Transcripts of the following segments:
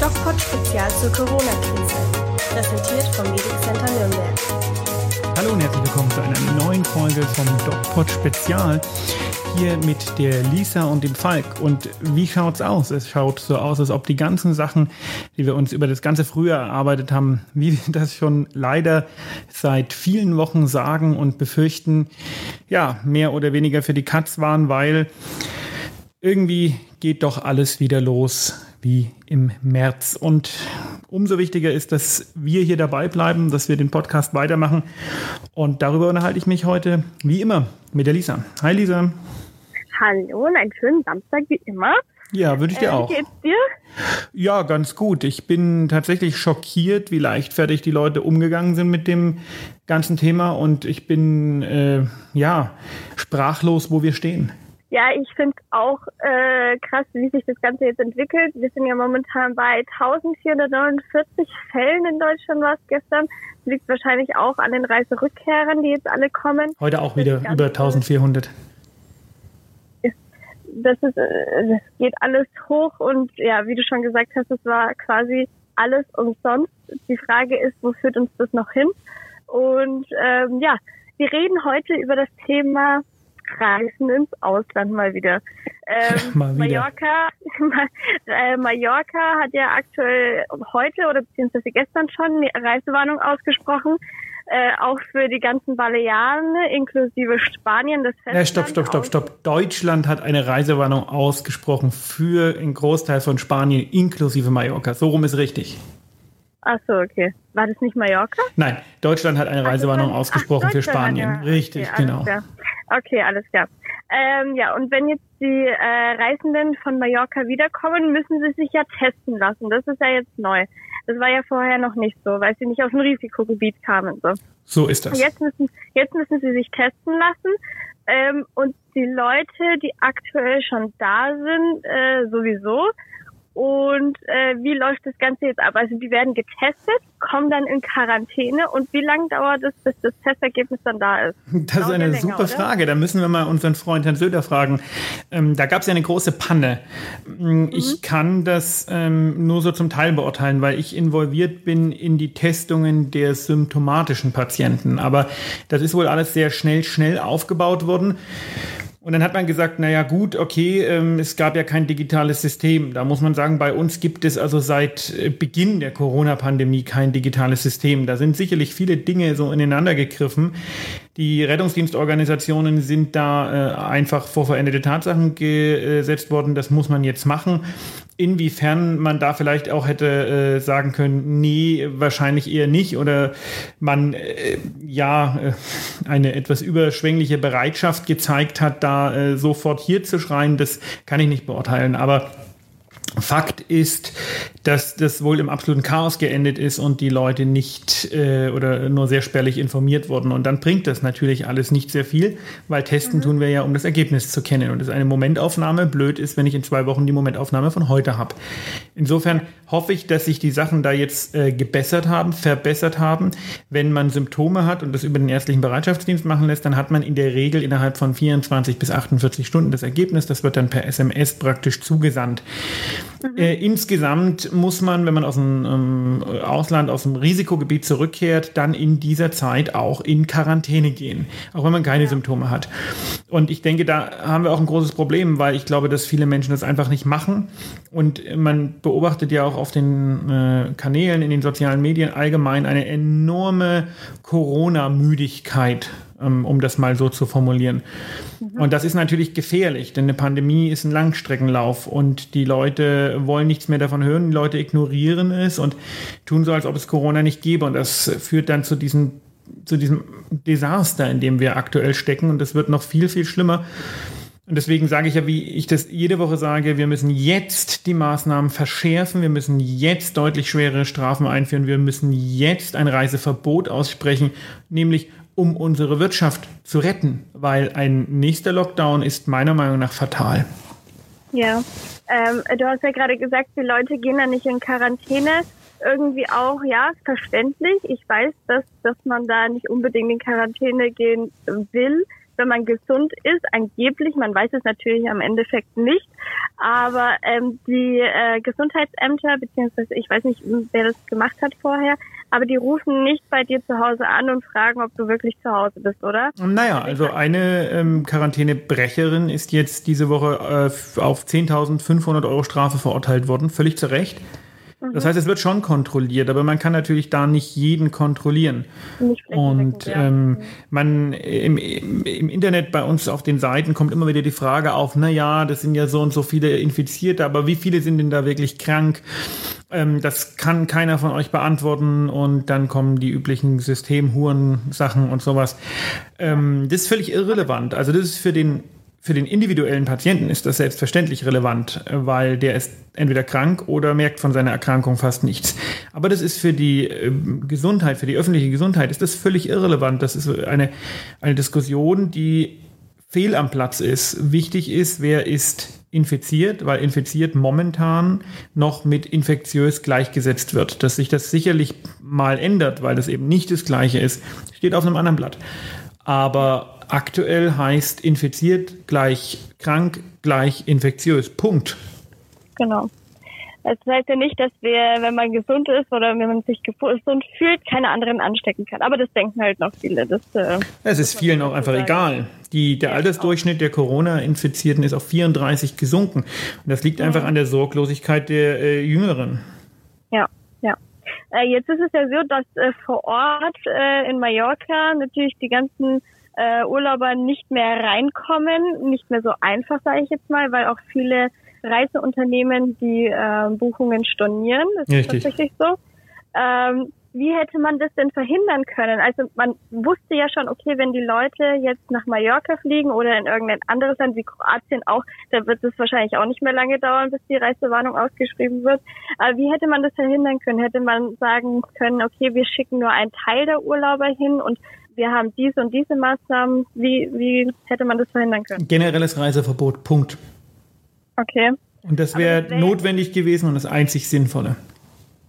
DocPod Spezial zur Corona-Krise. Präsentiert vom Medic Nürnberg. Hallo und herzlich willkommen zu einer neuen Folge vom DocPod Spezial. Hier mit der Lisa und dem Falk. Und wie schaut's aus? Es schaut so aus, als ob die ganzen Sachen, die wir uns über das ganze Frühjahr erarbeitet haben, wie wir das schon leider seit vielen Wochen sagen und befürchten, ja, mehr oder weniger für die Katz waren, weil irgendwie geht doch alles wieder los wie im März. Und umso wichtiger ist, dass wir hier dabei bleiben, dass wir den Podcast weitermachen. Und darüber unterhalte ich mich heute, wie immer, mit der Lisa. Hi Lisa. Hallo und einen schönen Samstag wie immer. Ja, würde ich dir Äh, auch. Wie geht's dir? Ja, ganz gut. Ich bin tatsächlich schockiert, wie leichtfertig die Leute umgegangen sind mit dem ganzen Thema. Und ich bin, äh, ja, sprachlos, wo wir stehen. Ja, ich finde auch äh, krass, wie sich das Ganze jetzt entwickelt. Wir sind ja momentan bei 1449 Fällen in Deutschland, war es gestern. Das liegt wahrscheinlich auch an den Reiserückkehrern, die jetzt alle kommen. Heute auch wieder über 1400. Das, ist, äh, das geht alles hoch und ja, wie du schon gesagt hast, es war quasi alles umsonst. Die Frage ist, wo führt uns das noch hin? Und ähm, ja, wir reden heute über das Thema Reisen ins Ausland mal wieder. Ähm, Mal wieder. Mallorca, äh, Mallorca hat ja aktuell heute oder beziehungsweise gestern schon eine Reisewarnung ausgesprochen, äh, auch für die ganzen Balearen inklusive Spanien. Das Ja, stopp, stopp, stopp, stopp. Deutschland hat eine Reisewarnung ausgesprochen für einen Großteil von Spanien inklusive Mallorca. So rum ist richtig. Ach so, okay. War das nicht Mallorca? Nein, Deutschland hat eine Reisewarnung Ach, ausgesprochen für Deutschland hat Spanien. Richtig, okay, genau. Klar. Okay, alles klar. Ähm, ja, und wenn jetzt die äh, Reisenden von Mallorca wiederkommen, müssen sie sich ja testen lassen. Das ist ja jetzt neu. Das war ja vorher noch nicht so, weil sie nicht aus dem Risikogebiet kamen. So. So ist das. Jetzt müssen, jetzt müssen sie sich testen lassen. Ähm, und die Leute, die aktuell schon da sind, äh, sowieso. Und äh, wie läuft das Ganze jetzt ab? Also die werden getestet, kommen dann in Quarantäne und wie lange dauert es, bis das Testergebnis dann da ist? Das ist eine länger, super oder? Frage. Da müssen wir mal unseren Freund Herrn Söder fragen. Ähm, da gab es ja eine große Panne. Ähm, Ich kann das ähm, nur so zum Teil beurteilen, weil ich involviert bin in die Testungen der symptomatischen Patienten. Aber das ist wohl alles sehr schnell, schnell aufgebaut worden. Und dann hat man gesagt, naja gut, okay, ähm, es gab ja kein digitales System. Da muss man sagen, bei uns gibt es also seit äh, Beginn der Corona-Pandemie kein digitales System. Da sind sicherlich viele Dinge so ineinander gegriffen. Die Rettungsdienstorganisationen sind da äh, einfach vor veränderte Tatsachen gesetzt worden. Das muss man jetzt machen. Inwiefern man da vielleicht auch hätte äh, sagen können, nee, wahrscheinlich eher nicht oder man äh, ja äh, eine etwas überschwängliche Bereitschaft gezeigt hat, da äh, sofort hier zu schreien, das kann ich nicht beurteilen. Aber Fakt ist, dass das wohl im absoluten Chaos geendet ist und die Leute nicht äh, oder nur sehr spärlich informiert wurden. Und dann bringt das natürlich alles nicht sehr viel, weil testen tun wir ja, um das Ergebnis zu kennen. Und das ist eine Momentaufnahme. Blöd ist, wenn ich in zwei Wochen die Momentaufnahme von heute habe. Insofern hoffe ich, dass sich die Sachen da jetzt äh, gebessert haben, verbessert haben. Wenn man Symptome hat und das über den ärztlichen Bereitschaftsdienst machen lässt, dann hat man in der Regel innerhalb von 24 bis 48 Stunden das Ergebnis. Das wird dann per SMS praktisch zugesandt. Äh, insgesamt muss man, wenn man aus dem ähm, Ausland, aus dem Risikogebiet zurückkehrt, dann in dieser Zeit auch in Quarantäne gehen, auch wenn man keine Symptome hat. Und ich denke, da haben wir auch ein großes Problem, weil ich glaube, dass viele Menschen das einfach nicht machen. Und man beobachtet ja auch auf den äh, Kanälen, in den sozialen Medien allgemein eine enorme Corona-Müdigkeit um das mal so zu formulieren. Und das ist natürlich gefährlich, denn eine Pandemie ist ein Langstreckenlauf und die Leute wollen nichts mehr davon hören, die Leute ignorieren es und tun so, als ob es Corona nicht gäbe. Und das führt dann zu diesem, zu diesem Desaster, in dem wir aktuell stecken. Und das wird noch viel, viel schlimmer. Und deswegen sage ich ja, wie ich das jede Woche sage, wir müssen jetzt die Maßnahmen verschärfen, wir müssen jetzt deutlich schwere Strafen einführen, wir müssen jetzt ein Reiseverbot aussprechen, nämlich um unsere Wirtschaft zu retten, weil ein nächster Lockdown ist meiner Meinung nach fatal. Ja, ähm, du hast ja gerade gesagt, die Leute gehen da nicht in Quarantäne. Irgendwie auch, ja, verständlich. Ich weiß, dass, dass man da nicht unbedingt in Quarantäne gehen will. wenn man gesund ist, angeblich, man weiß es natürlich am Endeffekt nicht, aber ähm, die äh, Gesundheitsämter, beziehungsweise ich weiß nicht, wer das gemacht hat vorher, aber die rufen nicht bei dir zu Hause an und fragen, ob du wirklich zu Hause bist, oder? Naja, also eine ähm, Quarantänebrecherin ist jetzt diese Woche äh, auf 10.500 Euro Strafe verurteilt worden, völlig zu Recht. Das heißt, es wird schon kontrolliert, aber man kann natürlich da nicht jeden kontrollieren. Nicht Und ähm, man im, im, im Internet bei uns auf den Seiten kommt immer wieder die Frage auf, na ja, das sind ja so und so viele Infizierte, aber wie viele sind denn da wirklich krank? Ähm, das kann keiner von euch beantworten und dann kommen die üblichen Systemhuren-Sachen und sowas. Ähm, das ist völlig irrelevant. Also das ist für den für den individuellen Patienten ist das selbstverständlich relevant, weil der ist entweder krank oder merkt von seiner Erkrankung fast nichts. Aber das ist für die ähm, Gesundheit, für die öffentliche Gesundheit, ist das völlig irrelevant. Das ist eine, eine Diskussion, die fehl am Platz ist. Wichtig ist, wer ist infiziert, weil infiziert momentan noch mit infektiös gleichgesetzt wird. Dass sich das sicherlich mal ändert, weil das eben nicht das Gleiche ist, steht auf einem anderen Blatt. Aber aktuell heißt infiziert gleich krank gleich infektiös. Punkt. Genau. Das heißt ja nicht, dass wir, wenn man gesund ist oder wenn man sich gesund fühlt, keine anderen anstecken kann. Aber das denken halt noch viele. Das, äh, Es ist vielen auch einfach egal. Die, der Altersdurchschnitt der Corona-Infizierten ist auf 34 gesunken. Und das liegt einfach an der Sorglosigkeit der äh, Jüngeren. Ja, ja. Äh, jetzt ist es ja so, dass äh, vor Ort äh, in Mallorca natürlich die ganzen äh, Urlauber nicht mehr reinkommen, nicht mehr so einfach, sage ich jetzt mal, weil auch viele Reiseunternehmen die äh, Buchungen stornieren. Das Richtig. ist tatsächlich so. Ähm, wie hätte man das denn verhindern können? Also man wusste ja schon, okay, wenn die Leute jetzt nach Mallorca fliegen oder in irgendein anderes Land wie Kroatien auch, da wird es wahrscheinlich auch nicht mehr lange dauern, bis die Reisewarnung ausgeschrieben wird. Aber wie hätte man das verhindern können? Hätte man sagen können, okay, wir schicken nur einen Teil der Urlauber hin und wir haben diese und diese Maßnahmen. Wie, wie hätte man das verhindern können? Generelles Reiseverbot. Punkt. Okay, Und das wäre wär- notwendig gewesen und das einzig Sinnvolle.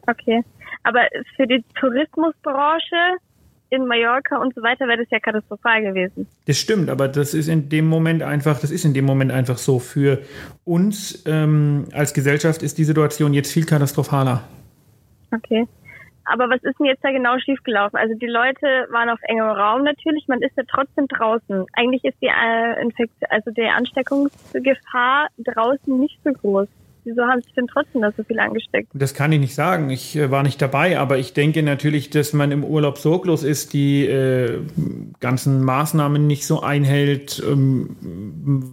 okay. Aber für die Tourismusbranche in Mallorca und so weiter wäre das ja katastrophal gewesen. Das stimmt, aber das ist in dem Moment einfach, das ist in dem Moment einfach so. Für uns ähm, als Gesellschaft ist die Situation jetzt viel katastrophaler. Okay. Aber was ist denn jetzt da genau schiefgelaufen? Also die Leute waren auf engem Raum natürlich, man ist ja trotzdem draußen. Eigentlich ist die äh, Infekt also die Ansteckungsgefahr draußen nicht so groß. Wieso haben sich denn trotzdem da so viel angesteckt? Das kann ich nicht sagen. Ich äh, war nicht dabei, aber ich denke natürlich, dass man im Urlaub sorglos ist, die äh, ganzen Maßnahmen nicht so einhält. Ähm,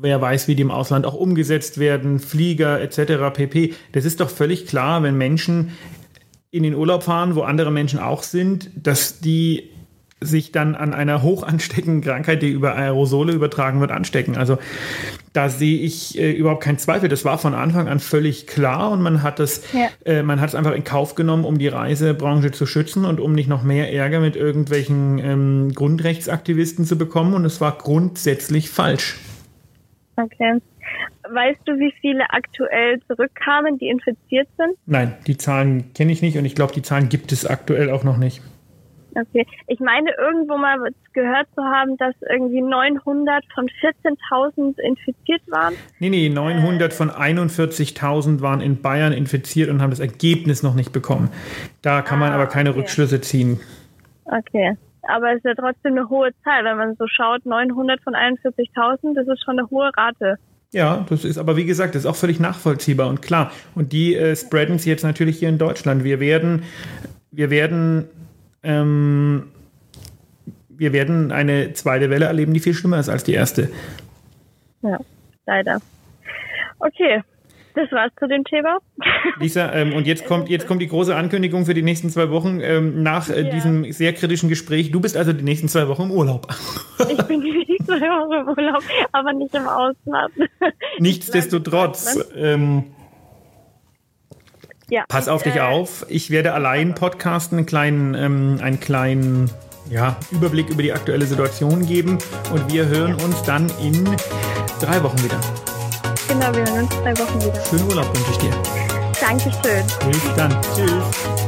wer weiß, wie die im Ausland auch umgesetzt werden, Flieger etc. pp. Das ist doch völlig klar, wenn Menschen in den Urlaub fahren, wo andere Menschen auch sind, dass die sich dann an einer hoch ansteckenden Krankheit, die über Aerosole übertragen wird, anstecken. Also da sehe ich äh, überhaupt keinen Zweifel. Das war von Anfang an völlig klar und man hat es, Ja. äh, man hat es einfach in Kauf genommen, um die Reisebranche zu schützen und um nicht noch mehr Ärger mit irgendwelchen ähm, Grundrechtsaktivisten zu bekommen. Und es war grundsätzlich falsch. Okay. Weißt du, wie viele aktuell zurückkamen, die infiziert sind? Nein, die Zahlen kenne ich nicht und ich glaube, die Zahlen gibt es aktuell auch noch nicht. Okay. Ich meine, irgendwo mal gehört zu haben, dass irgendwie 900 von 14.000 infiziert waren. Nee, nee, 900 von 41.000 waren in Bayern infiziert und haben das Ergebnis noch nicht bekommen. Da kann man Ah, aber keine okay. Rückschlüsse ziehen. Okay. Aber es ist ja trotzdem eine hohe Zahl, wenn man so schaut, 900 von 41.000, das ist schon eine hohe Rate. Ja, das ist aber wie gesagt, das ist auch völlig nachvollziehbar und klar. Und die äh, spreaden es jetzt natürlich hier in Deutschland. Wir werden, wir werden, ähm, wir werden eine zweite Welle erleben, die viel schlimmer ist als die erste. Ja, leider. Okay, das war's zu dem Thema. Lisa, ähm, und jetzt kommt, jetzt kommt die große Ankündigung für die nächsten zwei Wochen ähm, nach äh, Ja. diesem sehr kritischen Gespräch. Du bist also die nächsten zwei Wochen im Urlaub. Ich bin nicht so im Urlaub, aber nicht im Ausland. Nichtsdestotrotz, ähm, Ja. pass auf dich äh, auf. Ich werde allein podcasten, einen kleinen, ähm, einen kleinen ja, Überblick über die aktuelle Situation geben und wir hören uns dann in drei Wochen wieder. Genau, wir hören uns zwei Wochen wieder. Schönen Urlaub wünsche ich dir. Dankeschön. Bis dann. Tschüss.